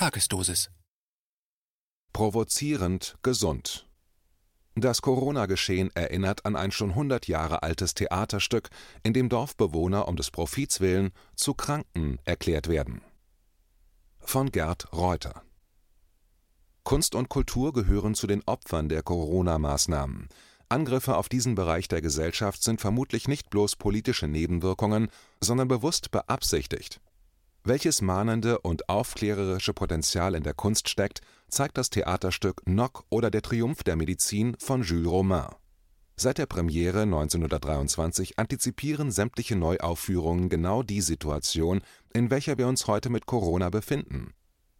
Tagesdosis. Provozierend gesund. Das Corona-Geschehen erinnert an ein schon 100 Jahre altes Theaterstück, in dem Dorfbewohner um des Profits willen zu Kranken erklärt werden. Von Gerd Reuter. Kunst und Kultur gehören zu den Opfern der Corona-Maßnahmen. Angriffe auf diesen Bereich der Gesellschaft sind vermutlich nicht bloß politische Nebenwirkungen, sondern bewusst beabsichtigt. Welches mahnende und aufklärerische Potenzial in der Kunst steckt, zeigt das Theaterstück Nock oder der Triumph der Medizin von Jules Romain. Seit der Premiere 1923 antizipieren sämtliche Neuaufführungen genau die Situation, in welcher wir uns heute mit Corona befinden.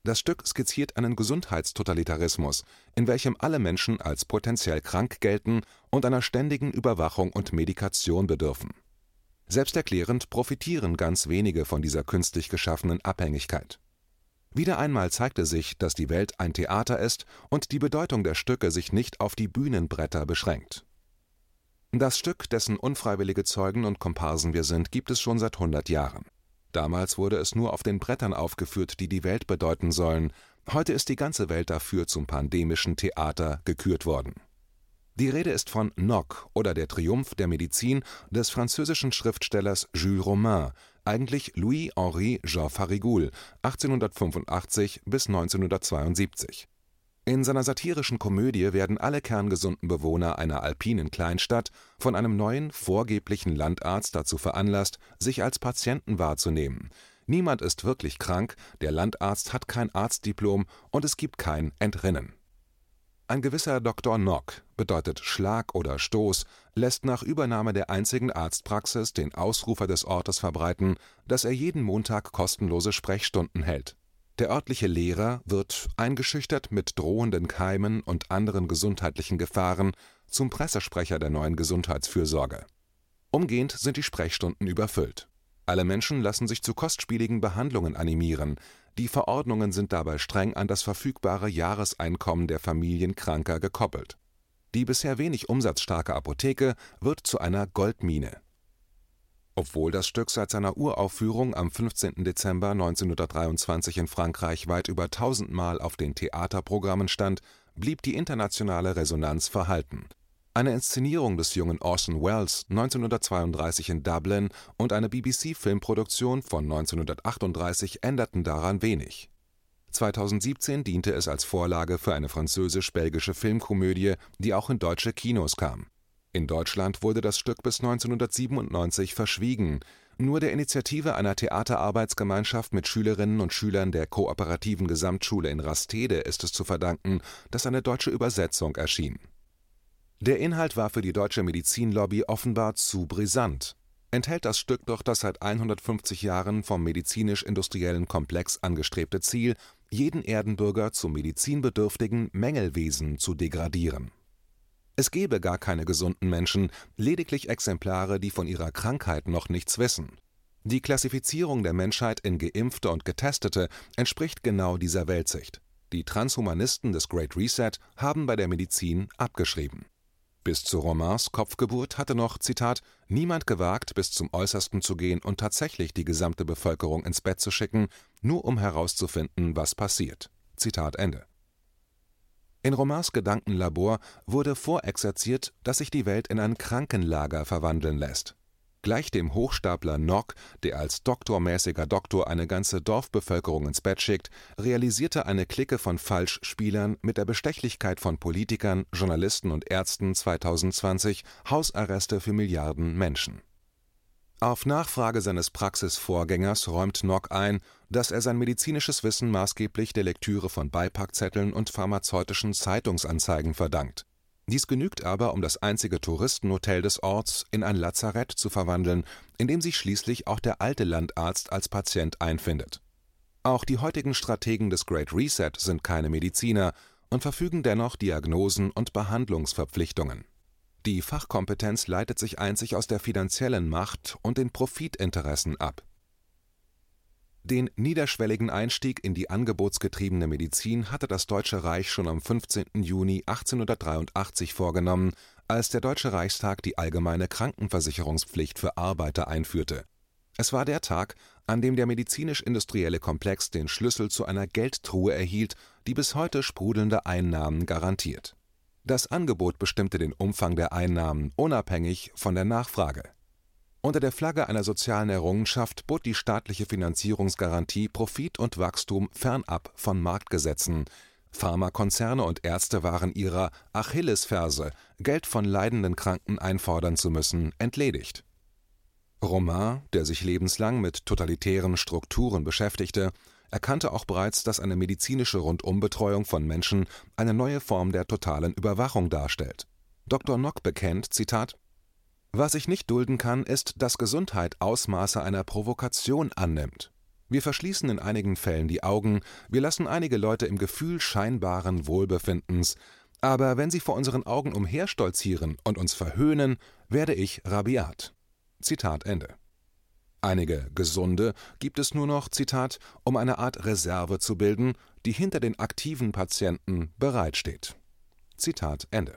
Das Stück skizziert einen Gesundheitstotalitarismus, in welchem alle Menschen als potenziell krank gelten und einer ständigen Überwachung und Medikation bedürfen Selbsterklärend profitieren ganz wenige von dieser künstlich geschaffenen Abhängigkeit. Wieder einmal zeigte sich, dass die Welt ein Theater ist und die Bedeutung der Stücke sich nicht auf die Bühnenbretter beschränkt. Das Stück, dessen unfreiwillige Zeugen und Komparsen wir sind, gibt es schon seit 100 Jahren. Damals wurde es nur auf den Brettern aufgeführt, die die Welt bedeuten sollen. Heute ist die ganze Welt dafür zum pandemischen Theater gekürt worden die Rede ist von Nock oder der Triumph der Medizin des französischen Schriftstellers Jules Romain, eigentlich Louis-Henri Jean Farigoules (1885 – 1972). In seiner satirischen Komödie werden alle kerngesunden Bewohner einer alpinen Kleinstadt von einem neuen, vorgeblichen Landarzt dazu veranlasst, sich als Patienten wahrzunehmen. Niemand ist wirklich krank, der Landarzt hat kein Arztdiplom und es gibt kein Entrinnen ein gewisser Dr. Nock bedeutet Schlag oder Stoß, lässt nach Übernahme der einzigen Arztpraxis den Ausrufer des Ortes verbreiten, dass er jeden Montag kostenlose Sprechstunden hält. Der örtliche Lehrer wird, eingeschüchtert mit drohenden Keimen und anderen gesundheitlichen Gefahren, zum Pressesprecher der neuen Gesundheitsfürsorge. Umgehend sind die Sprechstunden überfüllt. Alle Menschen lassen sich zu kostspieligen Behandlungen animieren, die Verordnungen sind dabei streng an das verfügbare Jahreseinkommen der Familien Kranker gekoppelt. Die bisher wenig umsatzstarke Apotheke wird zu einer Goldmine. Obwohl das Stück seit seiner Uraufführung am 15. Dezember 1923 in Frankreich weit über tausendmal auf den Theaterprogrammen stand, blieb die internationale Resonanz verhalten eine Inszenierung des jungen Orson Welles 1932 in Dublin und eine BBC-Filmproduktion von 1938 änderten daran wenig. 2017 diente es als Vorlage für eine französisch-belgische Filmkomödie, die auch in deutsche Kinos kam. In Deutschland wurde das Stück bis 1997 verschwiegen, nur der Initiative einer Theaterarbeitsgemeinschaft mit Schülerinnen und Schülern der Kooperativen Gesamtschule in Rastede ist es zu verdanken, dass eine deutsche Übersetzung erschien der Inhalt war für die deutsche Medizinlobby offenbar zu brisant. Enthält das Stück doch das seit 150 Jahren vom medizinisch-industriellen Komplex angestrebte Ziel, jeden Erdenbürger zum medizinbedürftigen Mängelwesen zu degradieren. Es gebe gar keine gesunden Menschen, lediglich Exemplare, die von ihrer Krankheit noch nichts wissen. Die Klassifizierung der Menschheit in Geimpfte und Getestete entspricht genau dieser Weltsicht. Die Transhumanisten des Great Reset haben bei der Medizin abgeschrieben bis zu Romains Kopfgeburt hatte noch Zitat niemand gewagt, bis zum Äußersten zu gehen und tatsächlich die gesamte Bevölkerung ins Bett zu schicken, nur um herauszufinden, was passiert. Zitat Ende. In Romains Gedankenlabor wurde vorexerziert, dass sich die Welt in ein Krankenlager verwandeln lässt Gleich dem Hochstapler Nock, der als doktormäßiger Doktor eine ganze Dorfbevölkerung ins Bett schickt, realisierte eine Clique von Falschspielern mit der Bestechlichkeit von Politikern, Journalisten und Ärzten 2020 Hausarreste für Milliarden Menschen. Auf Nachfrage seines Praxisvorgängers räumt Nock ein, dass er sein medizinisches Wissen maßgeblich der Lektüre von Beipackzetteln und pharmazeutischen Zeitungsanzeigen verdankt dies genügt aber, um das einzige Touristenhotel des Orts in ein Lazarett zu verwandeln, in dem sich schließlich auch der alte Landarzt als Patient einfindet. Auch die heutigen Strategen des Great Reset sind keine Mediziner und verfügen dennoch Diagnosen und Behandlungsverpflichtungen. Die Fachkompetenz leitet sich einzig aus der finanziellen Macht und den Profitinteressen ab den niederschwelligen Einstieg in die angebotsgetriebene Medizin hatte das Deutsche Reich schon am 15. Juni 1883 vorgenommen, als der Deutsche Reichstag die allgemeine Krankenversicherungspflicht für Arbeiter einführte. Es war der Tag, an dem der medizinisch-industrielle Komplex den Schlüssel zu einer Geldtruhe erhielt, die bis heute sprudelnde Einnahmen garantiert. Das Angebot bestimmte den Umfang der Einnahmen unabhängig von der Nachfrage. Unter der Flagge einer sozialen Errungenschaft bot die staatliche Finanzierungsgarantie Profit und Wachstum fernab von Marktgesetzen. Pharmakonzerne und Ärzte waren ihrer Achillesferse, Geld von leidenden Kranken einfordern zu müssen, entledigt Romain, der sich lebenslang mit totalitären Strukturen beschäftigte, erkannte auch bereits, dass eine medizinische Rundumbetreuung von Menschen eine neue Form der totalen Überwachung darstellt. Dr. Nock bekennt: Zitat, Was ich nicht dulden kann, ist, dass Gesundheit Ausmaße einer Provokation annimmt. Wir verschließen in einigen Fällen die Augen, wir lassen einige Leute im Gefühl scheinbaren Wohlbefindens, aber wenn sie vor unseren Augen umherstolzieren und uns verhöhnen, werde ich rabiat Zitat Ende. Einige Gesunde gibt es nur noch, Zitat, um eine Art Reserve zu bilden, die hinter den aktiven Patienten bereitsteht. Zitat Ende.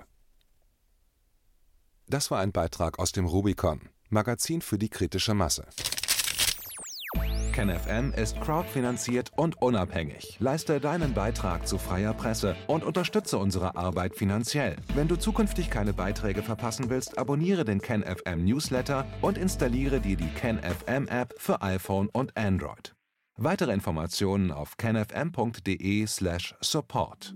Das war ein Beitrag aus dem Rubicon, Magazin für die kritische Masse. KenFM ist crowdfinanziert und unabhängig. Leiste deinen Beitrag zu freier Presse und unterstütze unsere Arbeit finanziell. Wenn du zukünftig keine Beiträge verpassen willst, abonniere den KenFM Newsletter und installiere dir die KenFM App für iPhone und Android. Weitere Informationen auf kenfm.de/support.